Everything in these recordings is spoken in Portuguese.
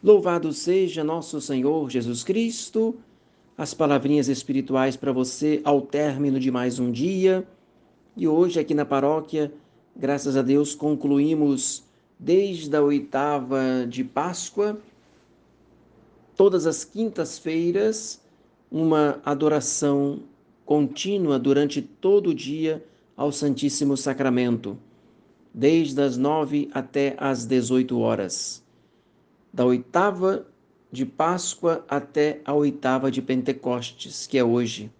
Louvado seja nosso Senhor Jesus Cristo. As palavrinhas espirituais para você ao término de mais um dia. E hoje, aqui na paróquia, graças a Deus, concluímos desde a oitava de Páscoa, todas as quintas-feiras, uma adoração contínua durante todo o dia ao Santíssimo Sacramento, desde as nove até as dezoito horas da oitava de Páscoa até a oitava de Pentecostes, que é hoje.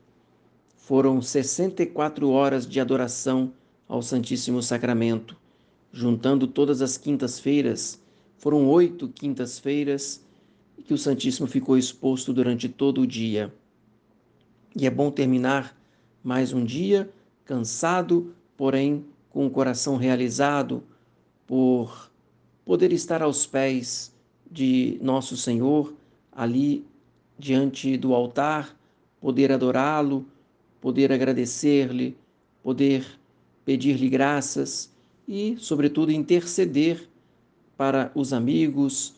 Foram 64 horas de adoração ao Santíssimo Sacramento, juntando todas as quintas-feiras. Foram oito quintas-feiras que o Santíssimo ficou exposto durante todo o dia. E é bom terminar mais um dia cansado, porém com o coração realizado por poder estar aos pés de nosso Senhor ali diante do altar, poder adorá-lo, poder agradecer-lhe, poder pedir-lhe graças e, sobretudo, interceder para os amigos,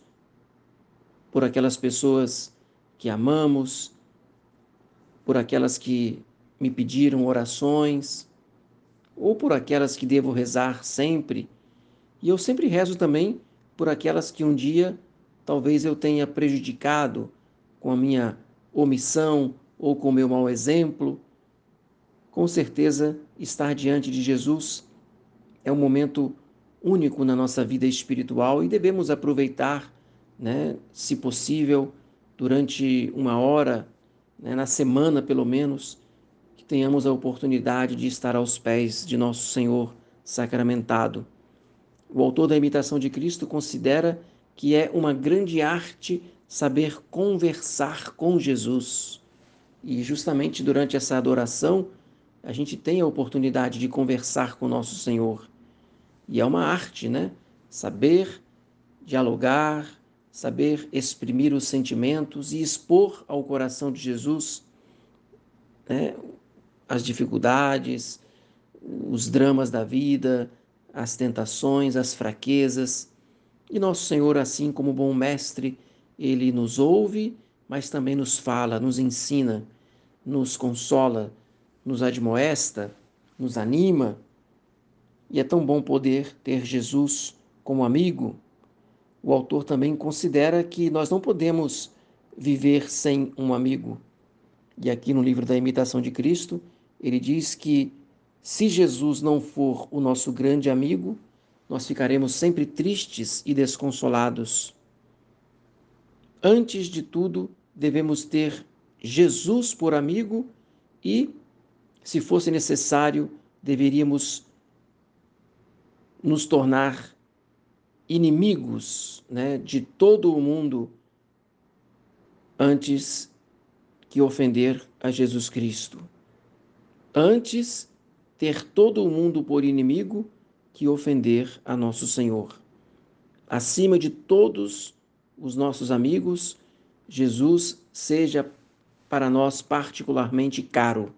por aquelas pessoas que amamos, por aquelas que me pediram orações, ou por aquelas que devo rezar sempre. E eu sempre rezo também por aquelas que um dia talvez eu tenha prejudicado com a minha omissão ou com o meu mau exemplo. Com certeza, estar diante de Jesus é um momento único na nossa vida espiritual e devemos aproveitar, né, se possível, durante uma hora, né, na semana pelo menos, que tenhamos a oportunidade de estar aos pés de nosso Senhor sacramentado. O autor da imitação de Cristo considera que é uma grande arte saber conversar com Jesus. E justamente durante essa adoração, a gente tem a oportunidade de conversar com nosso Senhor. E é uma arte, né? Saber dialogar, saber exprimir os sentimentos e expor ao coração de Jesus né, as dificuldades, os dramas da vida, as tentações, as fraquezas. E nosso Senhor, assim como bom mestre, ele nos ouve, mas também nos fala, nos ensina, nos consola, nos admoesta, nos anima. E é tão bom poder ter Jesus como amigo. O autor também considera que nós não podemos viver sem um amigo. E aqui no livro da Imitação de Cristo, ele diz que se Jesus não for o nosso grande amigo, nós ficaremos sempre tristes e desconsolados. Antes de tudo, devemos ter Jesus por amigo e, se fosse necessário, deveríamos nos tornar inimigos né, de todo o mundo antes que ofender a Jesus Cristo. Antes, ter todo o mundo por inimigo que ofender a nosso Senhor. Acima de todos os nossos amigos, Jesus seja para nós particularmente caro.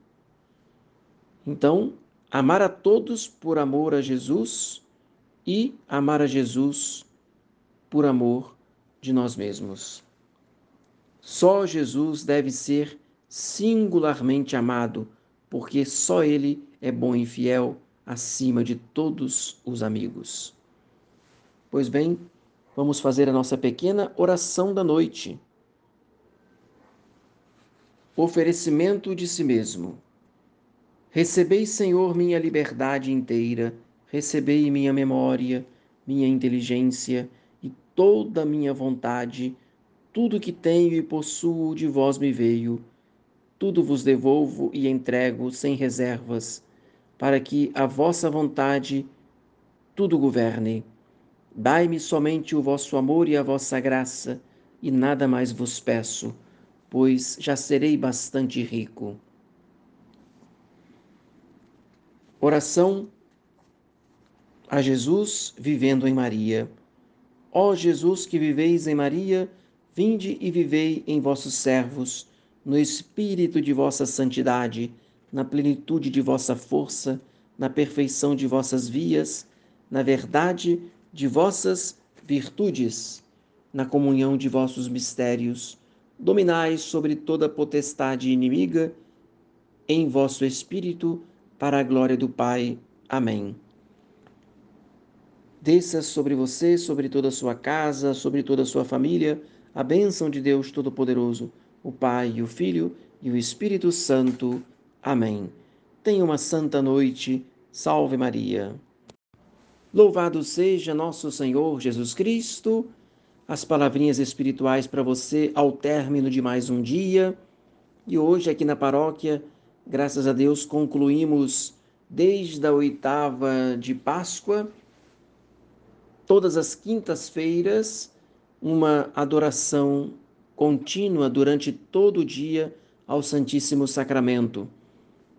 Então, amar a todos por amor a Jesus e amar a Jesus por amor de nós mesmos. Só Jesus deve ser singularmente amado, porque só Ele é bom e fiel acima de todos os amigos. Pois bem, vamos fazer a nossa pequena oração da noite. Oferecimento de si mesmo. Recebei, Senhor, minha liberdade inteira, recebei minha memória, minha inteligência e toda a minha vontade, tudo que tenho e possuo de vós me veio, tudo vos devolvo e entrego sem reservas para que a vossa vontade tudo governe. Dai-me somente o vosso amor e a vossa graça, e nada mais vos peço, pois já serei bastante rico. Oração a Jesus vivendo em Maria. Ó Jesus que viveis em Maria, vinde e vivei em vossos servos, no espírito de vossa santidade na plenitude de vossa força, na perfeição de vossas vias, na verdade de vossas virtudes. na comunhão de vossos mistérios, dominai sobre toda potestade inimiga, em vosso Espírito, para a glória do Pai. Amém. Desça sobre você, sobre toda a sua casa, sobre toda a sua família, a bênção de Deus Todo-Poderoso, o Pai, o Filho e o Espírito Santo. Amém. Tenha uma santa noite. Salve Maria. Louvado seja nosso Senhor Jesus Cristo as palavrinhas espirituais para você ao término de mais um dia. E hoje, aqui na paróquia, graças a Deus, concluímos desde a oitava de Páscoa, todas as quintas-feiras, uma adoração contínua durante todo o dia ao Santíssimo Sacramento,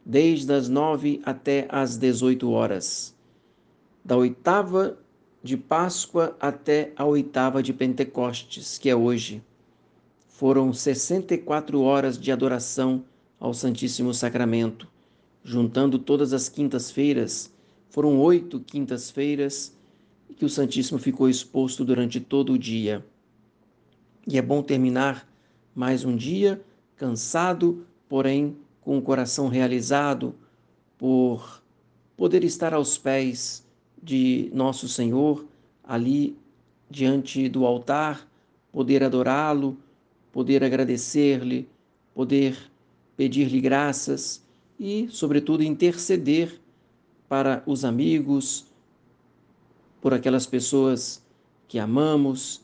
desde as nove até as dezoito horas. Da oitava de Páscoa até a oitava de Pentecostes, que é hoje. Foram 64 horas de adoração ao Santíssimo Sacramento, juntando todas as quintas-feiras. Foram oito quintas-feiras que o Santíssimo ficou exposto durante todo o dia. E é bom terminar mais um dia cansado, porém com o coração realizado por poder estar aos pés de nosso Senhor ali diante do altar, poder adorá-lo, poder agradecer-lhe, poder pedir-lhe graças e, sobretudo, interceder para os amigos, por aquelas pessoas que amamos,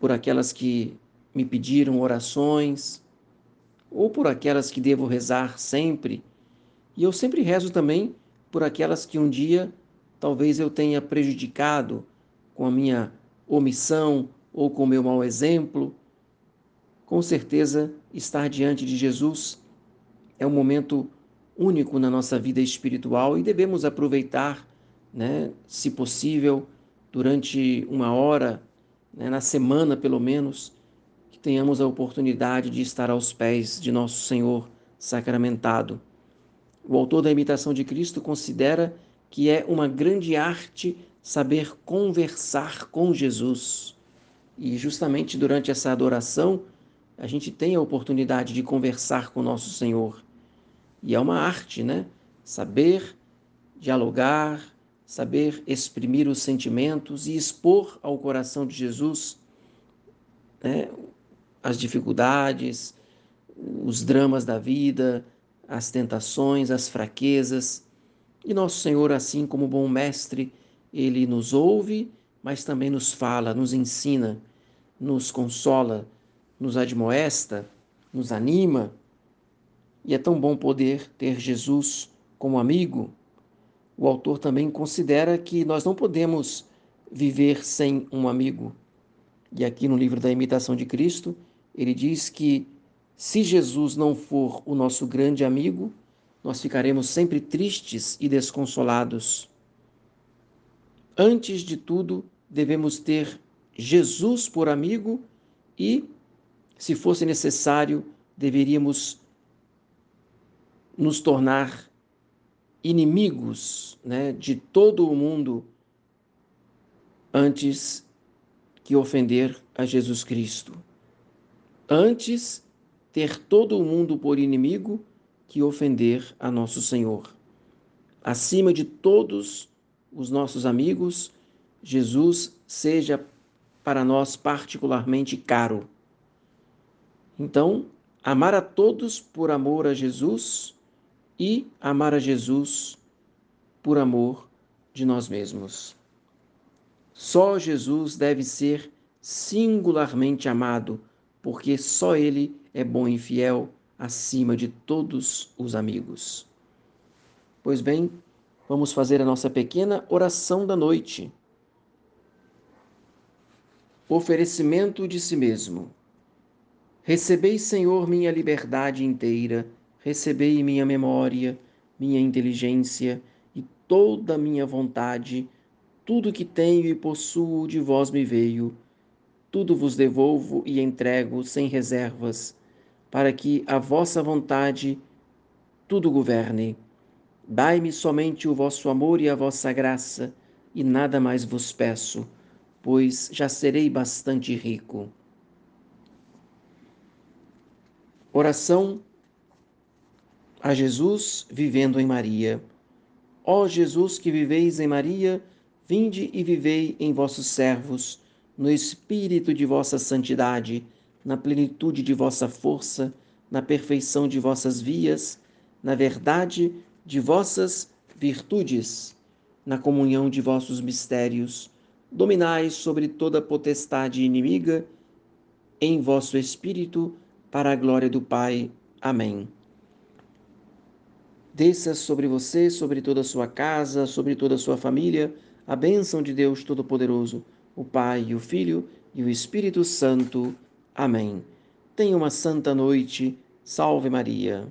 por aquelas que me pediram orações, ou por aquelas que devo rezar sempre. E eu sempre rezo também por aquelas que um dia talvez eu tenha prejudicado com a minha omissão ou com o meu mau exemplo. Com certeza, estar diante de Jesus é um momento único na nossa vida espiritual e devemos aproveitar, né, se possível, durante uma hora, né, na semana pelo menos, que tenhamos a oportunidade de estar aos pés de nosso Senhor sacramentado. O autor da imitação de Cristo considera que é uma grande arte saber conversar com Jesus. E justamente durante essa adoração, a gente tem a oportunidade de conversar com nosso Senhor. E é uma arte, né? Saber dialogar, saber exprimir os sentimentos e expor ao coração de Jesus né, as dificuldades, os dramas da vida, as tentações, as fraquezas. E nosso Senhor, assim como bom mestre, ele nos ouve, mas também nos fala, nos ensina, nos consola, nos admoesta, nos anima. E é tão bom poder ter Jesus como amigo. O autor também considera que nós não podemos viver sem um amigo. E aqui no livro da Imitação de Cristo, ele diz que se Jesus não for o nosso grande amigo, nós ficaremos sempre tristes e desconsolados. Antes de tudo, devemos ter Jesus por amigo e, se fosse necessário, deveríamos nos tornar inimigos né, de todo o mundo antes que ofender a Jesus Cristo. Antes, ter todo o mundo por inimigo que ofender a nosso Senhor. Acima de todos os nossos amigos, Jesus seja para nós particularmente caro. Então, amar a todos por amor a Jesus e amar a Jesus por amor de nós mesmos. Só Jesus deve ser singularmente amado, porque só Ele é bom e fiel acima de todos os amigos. Pois bem, vamos fazer a nossa pequena oração da noite. Oferecimento de si mesmo. Recebei, Senhor, minha liberdade inteira, recebei minha memória, minha inteligência e toda a minha vontade, tudo que tenho e possuo de vós me veio, tudo vos devolvo e entrego sem reservas para que a vossa vontade tudo governe. Dai-me somente o vosso amor e a vossa graça, e nada mais vos peço. pois já serei bastante rico. Oração a Jesus vivendo em Maria. Ó Jesus que viveis em Maria, vinde e vivei em vossos servos, no espírito de vossa santidade, na plenitude de vossa força, na perfeição de vossas vias, na verdade de vossas virtudes, na comunhão de vossos mistérios. Dominai sobre toda potestade inimiga, em vosso espírito, para a glória do Pai. Amém. Desça sobre você, sobre toda a sua casa, sobre toda a sua família, a bênção de Deus Todo-Poderoso, o Pai, o Filho e o Espírito Santo. Amém. Tenha uma santa noite. Salve Maria.